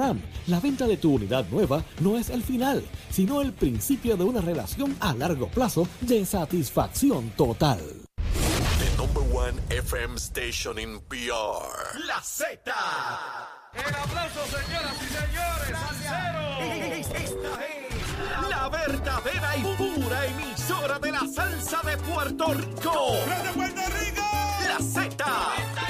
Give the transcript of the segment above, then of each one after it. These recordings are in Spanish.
Ram, la venta de tu unidad nueva no es el final, sino el principio de una relación a largo plazo de satisfacción total. The number one FM station in PR. La Z. El aplauso, señoras y señores. Esta es la verdadera y pura emisora de la salsa de Puerto Rico. ¡De Puerto Rico! La Z.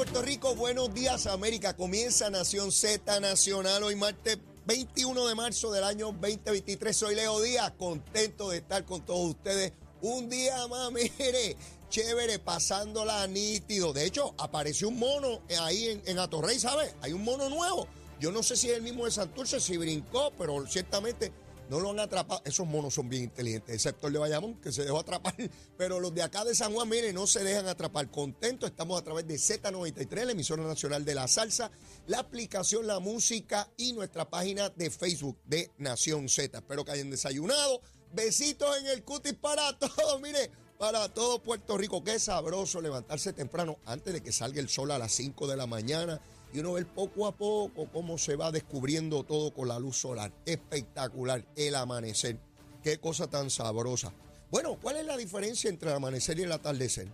Puerto Rico. Buenos días, América. Comienza Nación Z Nacional hoy martes 21 de marzo del año 2023. Soy Leo Díaz, contento de estar con todos ustedes. Un día más, mire, chévere, pasándola nítido. De hecho, apareció un mono ahí en, en Atorrey, ¿sabes? Hay un mono nuevo. Yo no sé si es el mismo de Santurce, si brincó, pero ciertamente no lo han atrapado. Esos monos son bien inteligentes, excepto el de Bayamón, que se dejó atrapar. Pero los de acá de San Juan, mire, no se dejan atrapar. Contentos, estamos a través de Z93, la emisora nacional de la salsa, la aplicación La Música y nuestra página de Facebook de Nación Z. Espero que hayan desayunado. Besitos en el cutis para todos, mire, para todo Puerto Rico. Qué sabroso levantarse temprano antes de que salga el sol a las 5 de la mañana y uno ver poco a poco cómo se va descubriendo todo con la luz solar. Espectacular el amanecer. Qué cosa tan sabrosa. Bueno, ¿cuál es la diferencia entre el amanecer y el atardecer?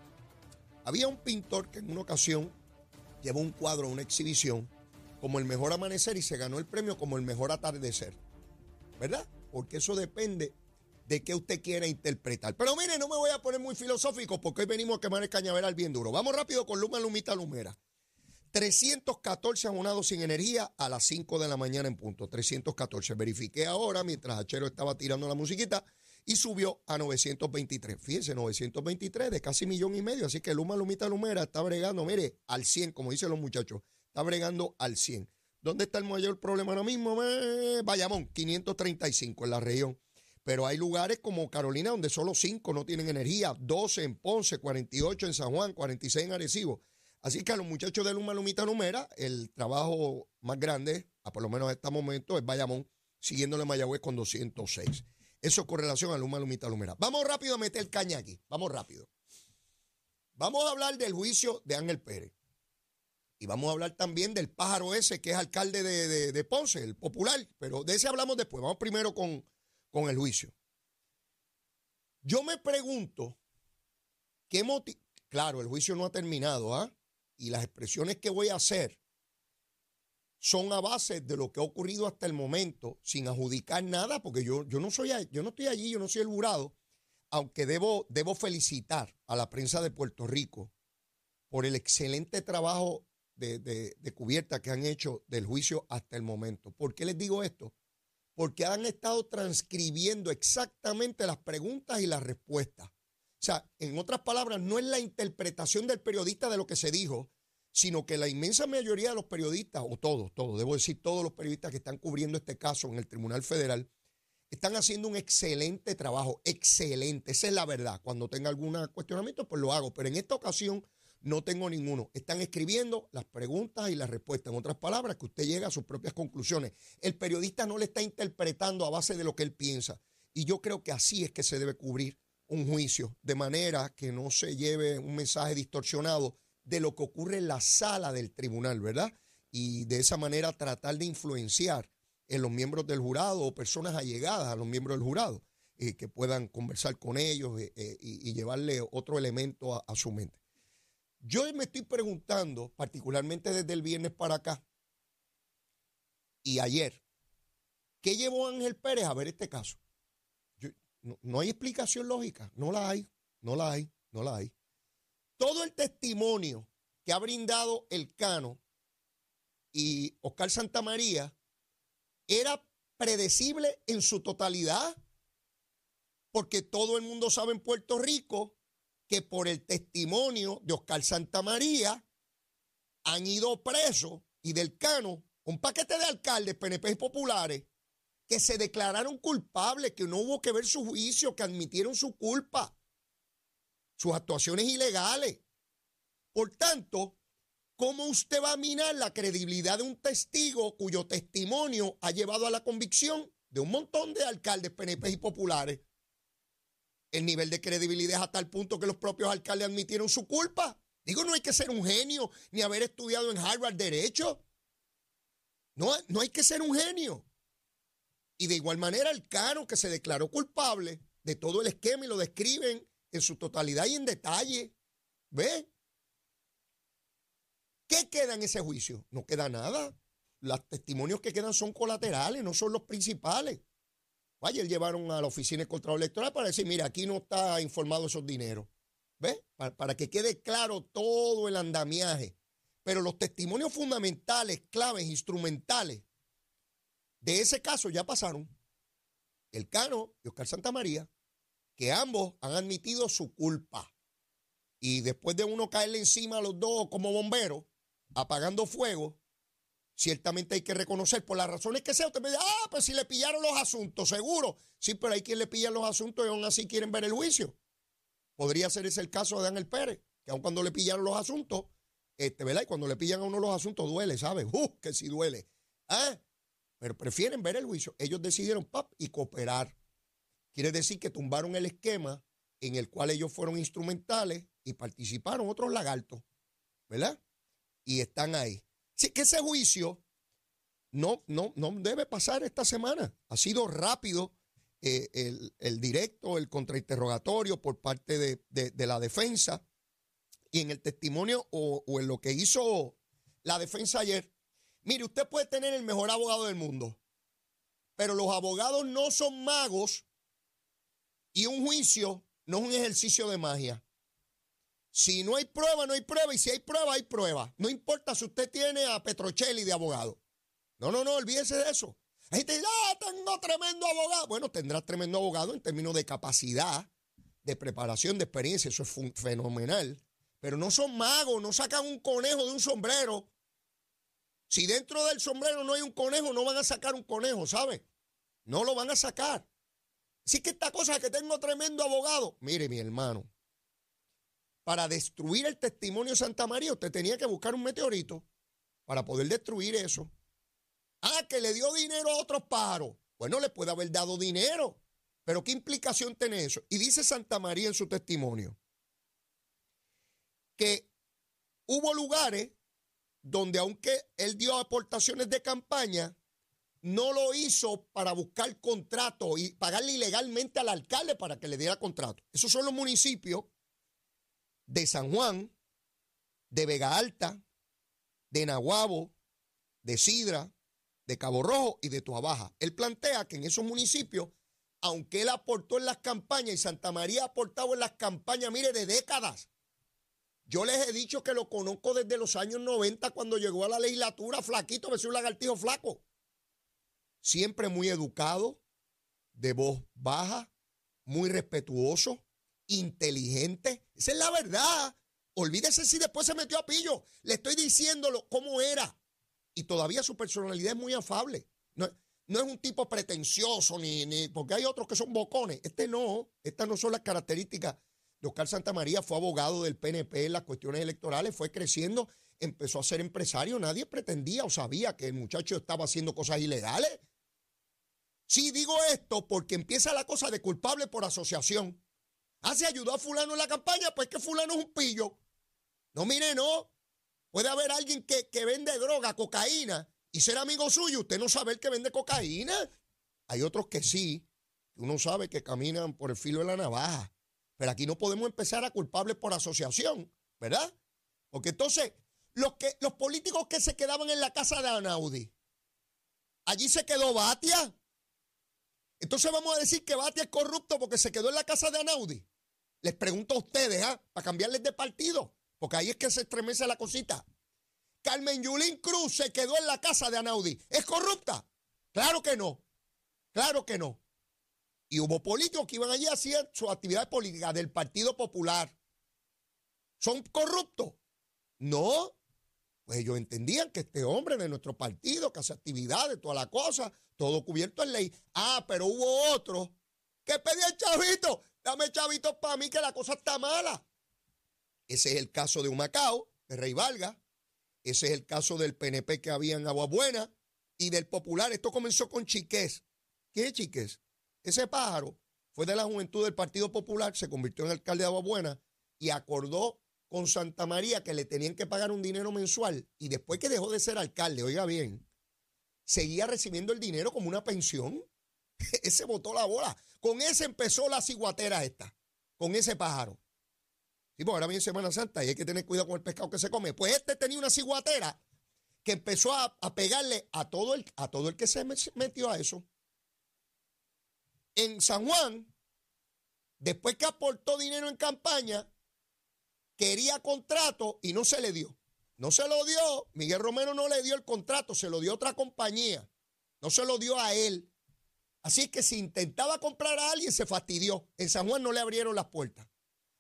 Había un pintor que en una ocasión llevó un cuadro, una exhibición, como el mejor amanecer y se ganó el premio como el mejor atardecer. ¿Verdad? Porque eso depende de qué usted quiera interpretar. Pero mire, no me voy a poner muy filosófico porque hoy venimos a quemar el cañaveral bien duro. Vamos rápido con Luma Lumita Lumera. 314 abonados sin energía a las 5 de la mañana en punto. 314. Verifiqué ahora mientras Achero estaba tirando la musiquita y subió a 923. Fíjense, 923 de casi millón y medio. Así que Luma Lumita Lumera está bregando, mire, al 100, como dicen los muchachos. Está bregando al 100. ¿Dónde está el mayor problema ahora mismo? Eh, Bayamón, 535 en la región. Pero hay lugares como Carolina donde solo 5 no tienen energía, 12 en Ponce, 48 en San Juan, 46 en Arecibo. Así que a los muchachos de Luma Lumita Numera, el trabajo más grande, a por lo menos en este momento, es Bayamón, siguiéndole Mayagüez con 206. Eso con relación a Luma Lumita Lumera. Vamos rápido a meter caña aquí. Vamos rápido. Vamos a hablar del juicio de Ángel Pérez. Y vamos a hablar también del pájaro ese que es alcalde de, de, Ponce, el popular. Pero de ese hablamos después. Vamos primero con, con el juicio. Yo me pregunto, ¿qué motivo? Claro, el juicio no ha terminado, ¿ah? Y las expresiones que voy a hacer son a base de lo que ha ocurrido hasta el momento, sin adjudicar nada, porque yo, yo, no, soy, yo no estoy allí, yo no soy el jurado, aunque debo, debo felicitar a la prensa de Puerto Rico por el excelente trabajo de, de, de cubierta que han hecho del juicio hasta el momento. ¿Por qué les digo esto? Porque han estado transcribiendo exactamente las preguntas y las respuestas. Sea, en otras palabras, no es la interpretación del periodista de lo que se dijo, sino que la inmensa mayoría de los periodistas, o todos, todos, debo decir todos los periodistas que están cubriendo este caso en el Tribunal Federal, están haciendo un excelente trabajo, excelente, esa es la verdad. Cuando tenga algún cuestionamiento, pues lo hago, pero en esta ocasión no tengo ninguno. Están escribiendo las preguntas y las respuestas. En otras palabras, que usted llega a sus propias conclusiones. El periodista no le está interpretando a base de lo que él piensa. Y yo creo que así es que se debe cubrir un juicio, de manera que no se lleve un mensaje distorsionado de lo que ocurre en la sala del tribunal, ¿verdad? Y de esa manera tratar de influenciar en los miembros del jurado o personas allegadas a los miembros del jurado, eh, que puedan conversar con ellos eh, eh, y, llevarle otro elemento a, su mente. Yo me estoy preguntando, particularmente desde el viernes para acá y ayer, ¿qué llevó Ángel Pérez a ver este caso? No, hay explicación lógica, no la hay, no la hay, no la hay. Todo el testimonio que ha brindado el Cano y Oscar Santamaría era predecible en su totalidad, porque todo el mundo sabe en Puerto Rico que por el testimonio de Oscar Santamaría han ido presos y del Cano un paquete de alcaldes, PNP y populares, que se declararon culpables, que no hubo que ver su juicio, que admitieron su culpa, sus actuaciones ilegales. Por tanto, ¿cómo usted va a minar la credibilidad de un testigo cuyo testimonio ha llevado a la convicción de un montón de alcaldes, PNP y populares? El nivel de credibilidad es hasta el punto que los propios alcaldes admitieron su culpa. Digo, no hay que ser un genio ni haber estudiado en Harvard Derecho. No, no hay que ser un genio. Y de igual manera el Cano que se declaró culpable de todo el esquema y lo describen en su totalidad y en detalle. ¿Ve? ¿Qué queda en ese juicio? No queda nada. Los testimonios que quedan son colaterales, no son los principales. Vaya, llevaron a la oficina de control electoral para decir, mira, aquí no está informado esos dineros. ¿Ves? Para, que quede claro todo el andamiaje. Pero los testimonios fundamentales, claves, instrumentales de ese caso ya pasaron. El Cano y Oscar Santamaría, que ambos han admitido su culpa. Y después de uno caerle encima a los dos como bomberos, apagando fuego, ciertamente hay que reconocer por las razones que sea. Usted me dice, ah, pues si le pillaron los asuntos, seguro. Sí, pero hay quien le pilla los asuntos y aún así quieren ver el juicio. Podría ser ese el caso de Daniel Pérez, que aun cuando le pillaron los asuntos, este, ¿verdad? Y cuando le pillan a uno los asuntos duele, ¿sabes? ¡Uh! Que sí duele. ¿Ah? Pero prefieren ver el juicio. Ellos decidieron, pap, y cooperar. Quiere decir que tumbaron el esquema en el cual ellos fueron instrumentales y participaron otros lagartos, ¿verdad? Y están ahí. Así que ese juicio no, no, no debe pasar esta semana. Ha sido rápido eh, el, directo, el contrainterrogatorio por parte de, la defensa y en el testimonio o en lo que hizo la defensa ayer. Mire, usted puede tener el mejor abogado del mundo, pero los abogados no son magos y un juicio no es un ejercicio de magia. Si no hay prueba, no hay prueba. Y si hay prueba, hay prueba. No importa si usted tiene a Petrocelli de abogado. No, no, no, olvídese de eso. Ahí te dice, ah, tengo tremendo abogado. Bueno, tendrás tremendo abogado en términos de capacidad, de preparación, de experiencia. Eso es fenomenal. Pero no son magos, no sacan un conejo de un sombrero. Si dentro del sombrero no hay un conejo, no van a sacar un conejo, ¿sabe? No lo van a sacar. Así que esta cosa que tengo tremendo abogado, mire mi hermano, para destruir el testimonio de Santa María, usted tenía que buscar un meteorito para poder destruir eso. Ah, que le dio dinero a otros paros. Bueno, le puede haber dado dinero, pero ¿qué implicación tiene eso? Y dice Santa María en su testimonio que hubo lugares donde aunque él dio aportaciones de campaña, no lo hizo para buscar contrato y pagarle ilegalmente al alcalde para que le diera contrato. Esos son los municipios de San Juan, de Vega Alta, de Nahuabo, de Sidra, de Cabo Rojo y de Tuabaja. Él plantea que en esos municipios, aunque él aportó en las campañas y Santa María ha aportado en las campañas, mire, de décadas. Yo les he dicho que lo conozco desde los años 90 cuando llegó a la legislatura, flaquito, me un lagartijo flaco. Siempre muy educado, de voz baja, muy respetuoso, inteligente. Esa es la verdad. Olvídese si después se metió a pillo. Le estoy diciéndolo cómo era. Y todavía su personalidad es muy afable. No, es un tipo pretencioso, ni, porque hay otros que son bocones. Este no. Estas no son las características Oscar Santamaría. Fue abogado del PNP en las cuestiones electorales, fue creciendo, empezó a ser empresario. Nadie pretendía o sabía que el muchacho estaba haciendo cosas ilegales. Sí, digo esto porque empieza la cosa de culpable por asociación. Ah, se ayudó a fulano en la campaña, pues que fulano es un pillo. No, mire, no. Puede haber alguien que, que vende droga, cocaína, y ser amigo suyo, usted no sabe el que vende cocaína. Hay otros que sí, uno sabe que caminan por el filo de la navaja. Pero aquí no podemos empezar a culpables por asociación, ¿verdad? Porque entonces, los, que, los políticos que se quedaban en la casa de Anaudi, allí se quedó Batia. Entonces vamos a decir que Batia es corrupto porque se quedó en la casa de Anaudi. Les pregunto a ustedes, ¿ah? Para cambiarles de partido. Porque ahí es que se estremece la cosita. Carmen Yulín Cruz se quedó en la casa de Anaudi. ¿Es corrupta? Claro que no. Claro que no. Y hubo políticos que iban allí a hacer su actividad política del Partido Popular. ¿Son corruptos? No. Pues ellos entendían que este hombre de nuestro partido, que hace actividades, toda la cosa, todo cubierto en ley. Ah, pero hubo otro que pedía el chavito. Dame chavito para mí que la cosa está mala. Ese es el caso de Humacao, de Rey Valga. Ese es el caso del PNP que había en Aguabuena y del Popular. Esto comenzó con Chiqués. ¿Qué es Chiqués? Ese pájaro fue de la juventud del Partido Popular, se convirtió en alcalde de Aguabuena y acordó con Santa María que le tenían que pagar un dinero mensual y después que dejó de ser alcalde, oiga bien, seguía recibiendo el dinero como una pensión. ese botó la bola. Con ese empezó la ciguatera esta, con ese pájaro. Sí, pues ahora viene Semana Santa y hay que tener cuidado con el pescado que se come. Pues este tenía una ciguatera que empezó a, a pegarle a todo, el, a todo el que se metió a eso. En San Juan, después que aportó dinero en campaña, quería contrato y no se le dio. No se lo dio, Miguel Romero no le dio el contrato, se lo dio otra compañía. No se lo dio a él. Así que si intentaba comprar a alguien, se fastidió. En San Juan no le abrieron las puertas.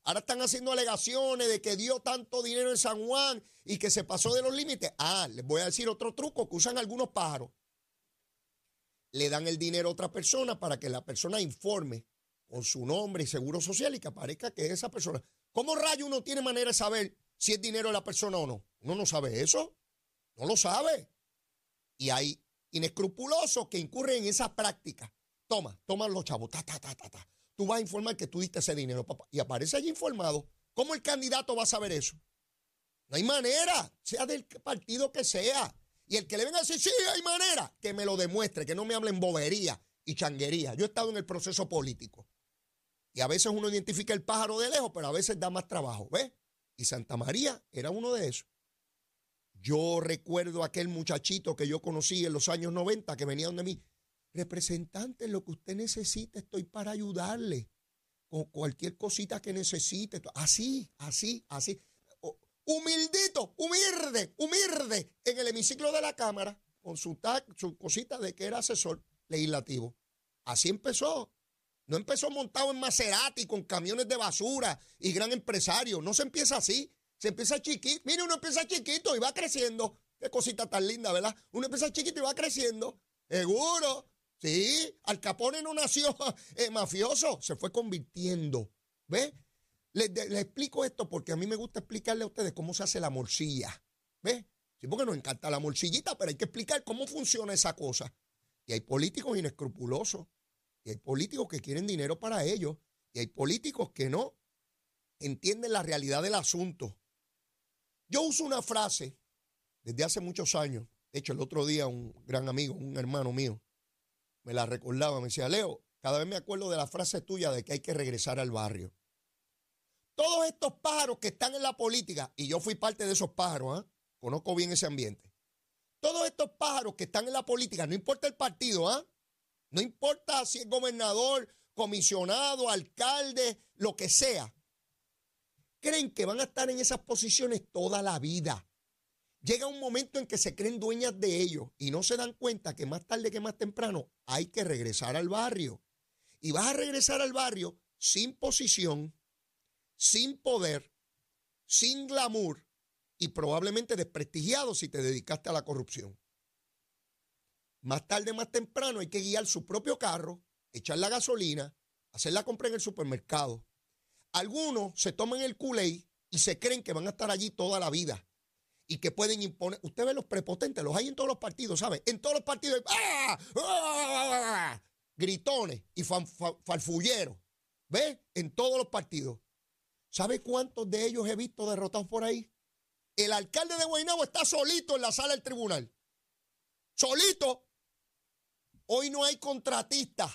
Ahora están haciendo alegaciones de que dio tanto dinero en San Juan y que se pasó de los límites. Ah, les voy a decir otro truco que usan algunos pájaros. Le dan el dinero a otra persona para que la persona informe con su nombre y seguro social y que aparezca que es esa persona. ¿Cómo rayo uno tiene manera de saber si es dinero de la persona o no? Uno no sabe eso. No lo sabe. Y hay inescrupulosos que incurren en esa práctica. Toma, toman los chavos, ta, ta, ta, ta, ta. Tú vas a informar que tú diste ese dinero, papá. Y aparece allí informado. ¿Cómo el candidato va a saber eso? No hay manera, sea del partido que sea. Y el que le venga a decir, sí, hay manera, que me lo demuestre, que no me hablen bobería y changuería. Yo he estado en el proceso político. Y a veces uno identifica el pájaro de lejos, pero a veces da más trabajo, ¿ves? Y Santa María era uno de esos. Yo recuerdo aquel muchachito que yo conocí en los años 90 que venía donde mí. Representante, lo que usted necesite, estoy para ayudarle. Con cualquier cosita que necesite. Así, así, así. Humildito, humilde, humilde en el hemiciclo de la Cámara con su, su cosita de que era asesor legislativo. Así empezó. No empezó montado en Maserati con camiones de basura y gran empresario. No se empieza así. Se empieza chiquito. Mire, uno empieza chiquito y va creciendo. Qué cosita tan linda, ¿verdad? Uno empieza chiquito y va creciendo. Seguro. Sí. Al Capone no nació eh, mafioso. Se fue convirtiendo. ¿Ve? Le, explico esto porque a mí me gusta explicarle a ustedes cómo se hace la morcilla. ¿Ve? Sí, porque nos encanta la morcillita, pero hay que explicar cómo funciona esa cosa. Y hay políticos inescrupulosos y hay políticos que quieren dinero para ellos. Y hay políticos que no entienden la realidad del asunto. Yo uso una frase desde hace muchos años. De hecho, el otro día un gran amigo, un hermano mío, me la recordaba. Me decía, Leo, cada vez me acuerdo de la frase tuya de que hay que regresar al barrio. Estos pájaros que están en la política, y yo fui parte de esos pájaros, ¿ah? conozco bien ese ambiente. Todos estos pájaros que están en la política, no importa el partido, ¿ah? No importa si es gobernador, comisionado, alcalde, lo que sea. Creen que van a estar en esas posiciones toda la vida. Llega un momento en que se creen dueñas de ellos y no se dan cuenta que más tarde que más temprano hay que regresar al barrio. Y vas a regresar al barrio sin posición, sin poder, sin glamour y probablemente desprestigiado si te dedicaste a la corrupción. Más tarde, más temprano, hay que guiar su propio carro, echar la gasolina, hacer la compra en el supermercado. Algunos se toman el culé y se creen que van a estar allí toda la vida y que pueden imponer. Usted ve los prepotentes, los hay en todos los partidos, ¿sabe? En todos los partidos ¡ah! ¡Ah! gritones y farfulleros. ¿Ve? En todos los partidos. ¿Sabe cuántos de ellos he visto derrotados por ahí? El alcalde de Guaynabo está solito en la sala del tribunal. Solito. Hoy no hay contratistas.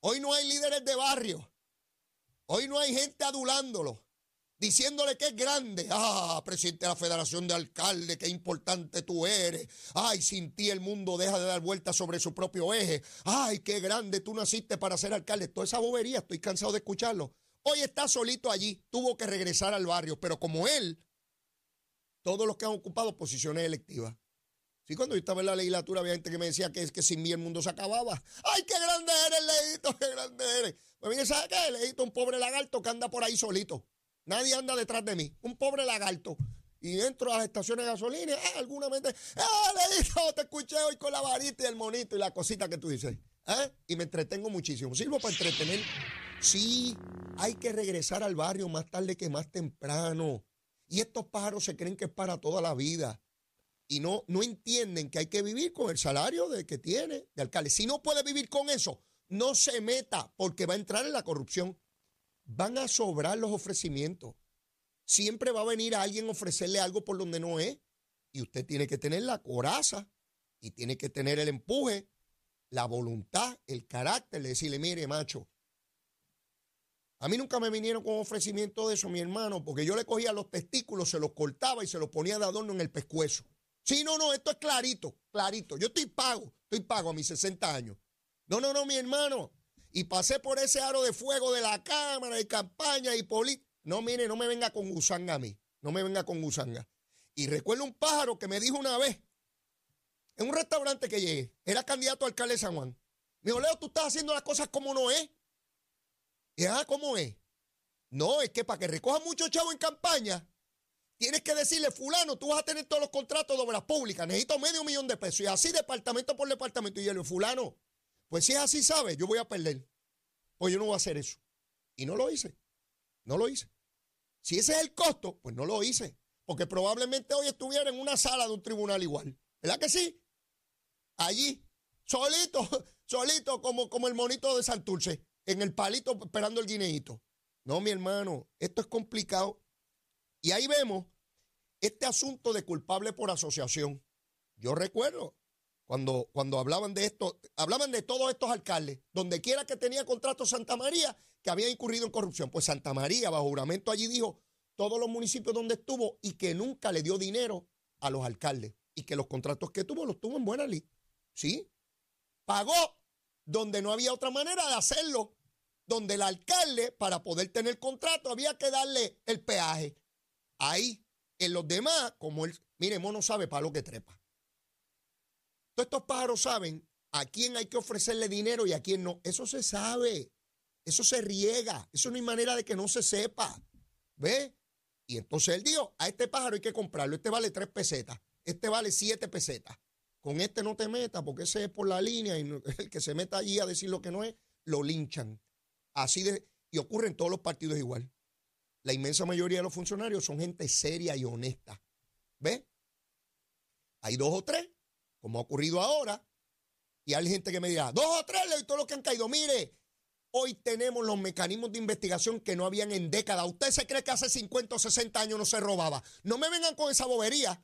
Hoy no hay líderes de barrio. Hoy no hay gente adulándolo, diciéndole que es grande. Ah, presidente de la Federación de Alcaldes, qué importante tú eres. Ay, sin ti el mundo deja de dar vueltas sobre su propio eje. Ay, qué grande tú naciste para ser alcalde. Toda esa bobería, estoy cansado de escucharlo. Hoy está solito allí, tuvo que regresar al barrio, pero como él, todos los que han ocupado posiciones electivas Sí, cuando yo estaba en la legislatura había gente que me decía que, que sin mí el mundo se acababa. ¡Ay, qué grande eres, Leito! ¡Qué grande eres! Pues mire, ¿sabe qué? Leito, un pobre lagarto que anda por ahí solito. Nadie anda detrás de mí. Un pobre lagarto. y entro a las estaciones de gasolina, ah, alguna vez, ah, Leito, te escuché hoy con la varita y el monito y la cosita que tú dices. ¿eh? Y me entretengo muchísimo. Sirvo para entretener. Sí, hay que regresar al barrio más tarde que más temprano. Y estos pájaros se creen que es para toda la vida. Y no, no entienden que hay que vivir con el salario de que tiene de alcalde. Si no puede vivir con eso, no se meta porque va a entrar en la corrupción. Van a sobrar los ofrecimientos. Siempre va a venir a alguien a ofrecerle algo por donde no es. Y usted tiene que tener la coraza y tiene que tener el empuje, la voluntad, el carácter de decirle, mire, macho, a mí nunca me vinieron con ofrecimiento de eso, mi hermano, porque yo le cogía los testículos, se los cortaba y se los ponía de adorno en el pescuezo. Sí, no, no, esto es clarito, clarito. Yo estoy pago, estoy pago a mis 60 años. No, no, no, mi hermano. Y pasé por ese aro de fuego de la Cámara y campaña y política. No, mire, no me venga con gusanga a mí. No me venga con gusanga. Y recuerdo un pájaro que me dijo una vez, en un restaurante que llegué, era candidato a alcalde de San Juan. Me dijo, Leo, tú estás haciendo las cosas como no es. Y ah, ¿cómo es? No, es que para que recoja mucho chavo en campaña, tienes que decirle, fulano, tú vas a tener todos los contratos de obras públicas, necesito medio millón de pesos. Y así departamento por departamento. Y yo le digo, fulano, pues si es así, ¿sabes? Yo voy a perder. Pues yo no voy a hacer eso. Y no lo hice. No lo hice. Si ese es el costo, pues no lo hice. Porque probablemente hoy estuviera en una sala de un tribunal igual. ¿Verdad que sí? Allí, solito, solito, como, como el monito de Santurce, en el palito esperando el guineíto. No, mi hermano, esto es complicado. Y ahí vemos este asunto de culpable por asociación. Yo recuerdo cuando, cuando hablaban de esto, hablaban de todos estos alcaldes, donde quiera que tenía contrato Santa María, que había incurrido en corrupción. Pues Santa María, bajo juramento, allí dijo todos los municipios donde estuvo y que nunca le dio dinero a los alcaldes y que los contratos que tuvo los tuvo en buena ley. ¿Sí? Pagó donde no había otra manera de hacerlo, donde el alcalde, para poder tener contrato, había que darle el peaje. Ahí, en los demás, como él, mire, mono sabe para lo que trepa. Todos estos pájaros saben a quién hay que ofrecerle dinero y a quién no. Eso se sabe. Eso se riega. Eso no hay manera de que no se sepa. ¿Ve? Y entonces él dijo, a este pájaro hay que comprarlo. Este vale tres pesetas. Este vale siete pesetas. Con este no te metas porque ese es por la línea y el que se meta allí a decir lo que no es, lo linchan. Así de... Y ocurre en todos los partidos igual. La inmensa mayoría de los funcionarios son gente seria y honesta. ¿Ve? Hay dos o tres, como ha ocurrido ahora, y hay gente que me dirá, dos o tres, y todos los que han caído. Mire, Hoy tenemos los mecanismos de investigación que no habían en décadas. ¿Usted se cree que hace 50 o 60 años no se robaba? No me vengan con esa bobería.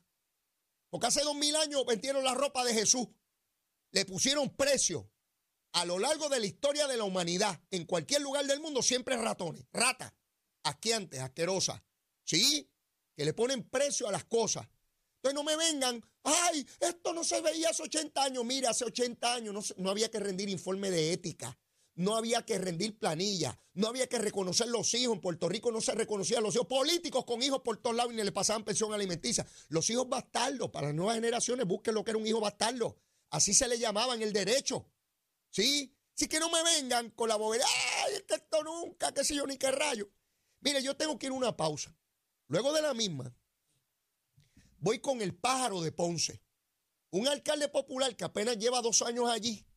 Porque hace dos mil años vendieron la ropa de Jesús. Le pusieron precio. A lo largo de la historia de la humanidad, en cualquier lugar del mundo, siempre ratones, ratas, asqueantes, asquerosas. ¿Sí? Que le ponen precio a las cosas. Entonces no me vengan, ay, esto no se veía hace 80 años. Mira, hace 80 años no, no había que rendir informe de ética no había que rendir planilla, no había que reconocer los hijos. En Puerto Rico no se reconocían los hijos políticos con hijos por todos lados y ni le pasaban pensión alimenticia. Los hijos bastardos, para las nuevas generaciones, busquen lo que era un hijo bastardo. Así se le llamaba en el derecho. ¿Sí? Así que no me vengan con la bobería, ay, esto nunca, qué sé yo, ni qué rayo. Mire, yo tengo que ir a una pausa. Luego de la misma, voy con el pájaro de Ponce. Un alcalde popular que apenas lleva dos años allí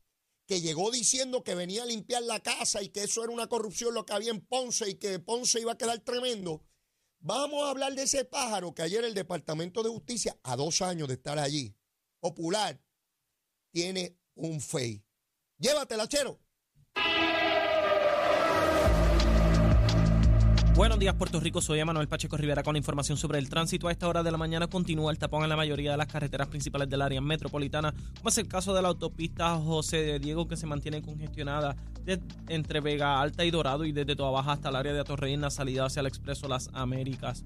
que llegó diciendo que venía a limpiar la casa y que eso era una corrupción lo que había en Ponce y que Ponce iba a quedar tremendo. Vamos a hablar de ese pájaro que ayer el Departamento de Justicia, a dos años de estar allí, popular, tiene un fey. Llévatela, chero. Buenos días, Puerto Rico. Soy Manuel Pacheco Rivera con información sobre el tránsito. A esta hora de la mañana continúa el tapón en la mayoría de las carreteras principales del área metropolitana, como es el caso de la autopista José de Diego, que se mantiene congestionada entre Vega Alta y Dorado y desde Toa Baja hasta el área de la salida hacia el Expreso Las Américas.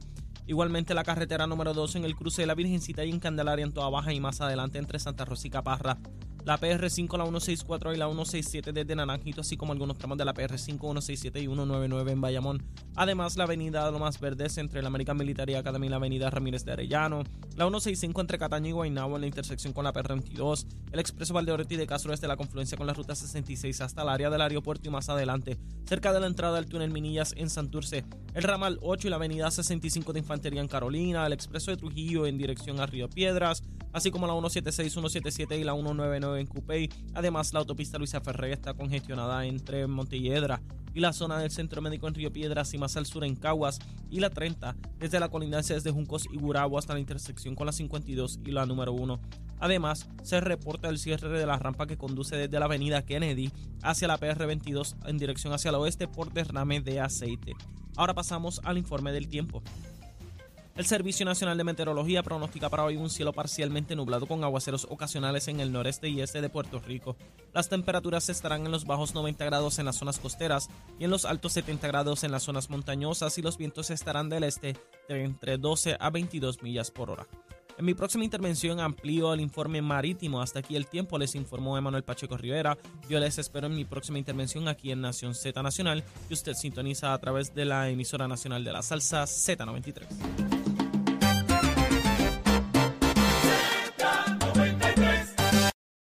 Igualmente la carretera número 2 en el cruce de la Virgencita y en Candelaria en Toa Baja y más adelante entre Santa Rosa y Caparra la PR5, la 164 y la 167 desde Naranjito, así como algunos tramos de la PR5, 167 y 199 en Bayamón. Además, la avenida Lomas Verdes entre la American Military Academy y la avenida Ramírez de Arellano, la 165 entre Cataño y Guaynabo en la intersección con la PR22, el expreso Valdeoreti de Castro desde la confluencia con la ruta 66 hasta el área del aeropuerto y más adelante, cerca de la entrada del túnel Minillas en Santurce, el ramal 8 y la avenida 65 de Infantería en Carolina, el expreso de Trujillo en dirección a Río Piedras, así como la 176, 177 y la 199 en Cupey. Además, la autopista Luisa Ferré está congestionada entre Montelledra y la zona del Centro Médico en Río Piedras y más al sur en Caguas y la 30 desde la colindancia desde Juncos y Gurabo hasta la intersección con la 52 y la número 1. Además, se reporta el cierre de la rampa que conduce desde la avenida Kennedy hacia la PR22 en dirección hacia el oeste por derrame de aceite. Ahora pasamos al informe del tiempo. El Servicio Nacional de Meteorología pronostica para hoy un cielo parcialmente nublado con aguaceros ocasionales en el noreste y este de Puerto Rico. Las temperaturas estarán en los bajos 90 grados en las zonas costeras y en los altos 70 grados en las zonas montañosas y los vientos estarán del este de entre 12 a 22 millas por hora. En mi próxima intervención amplío el informe marítimo. Hasta aquí el tiempo, les informó Emanuel Pacheco Rivera. Yo les espero en mi próxima intervención aquí en Nación Z Nacional, que usted sintoniza a través de la emisora nacional de la salsa Z93.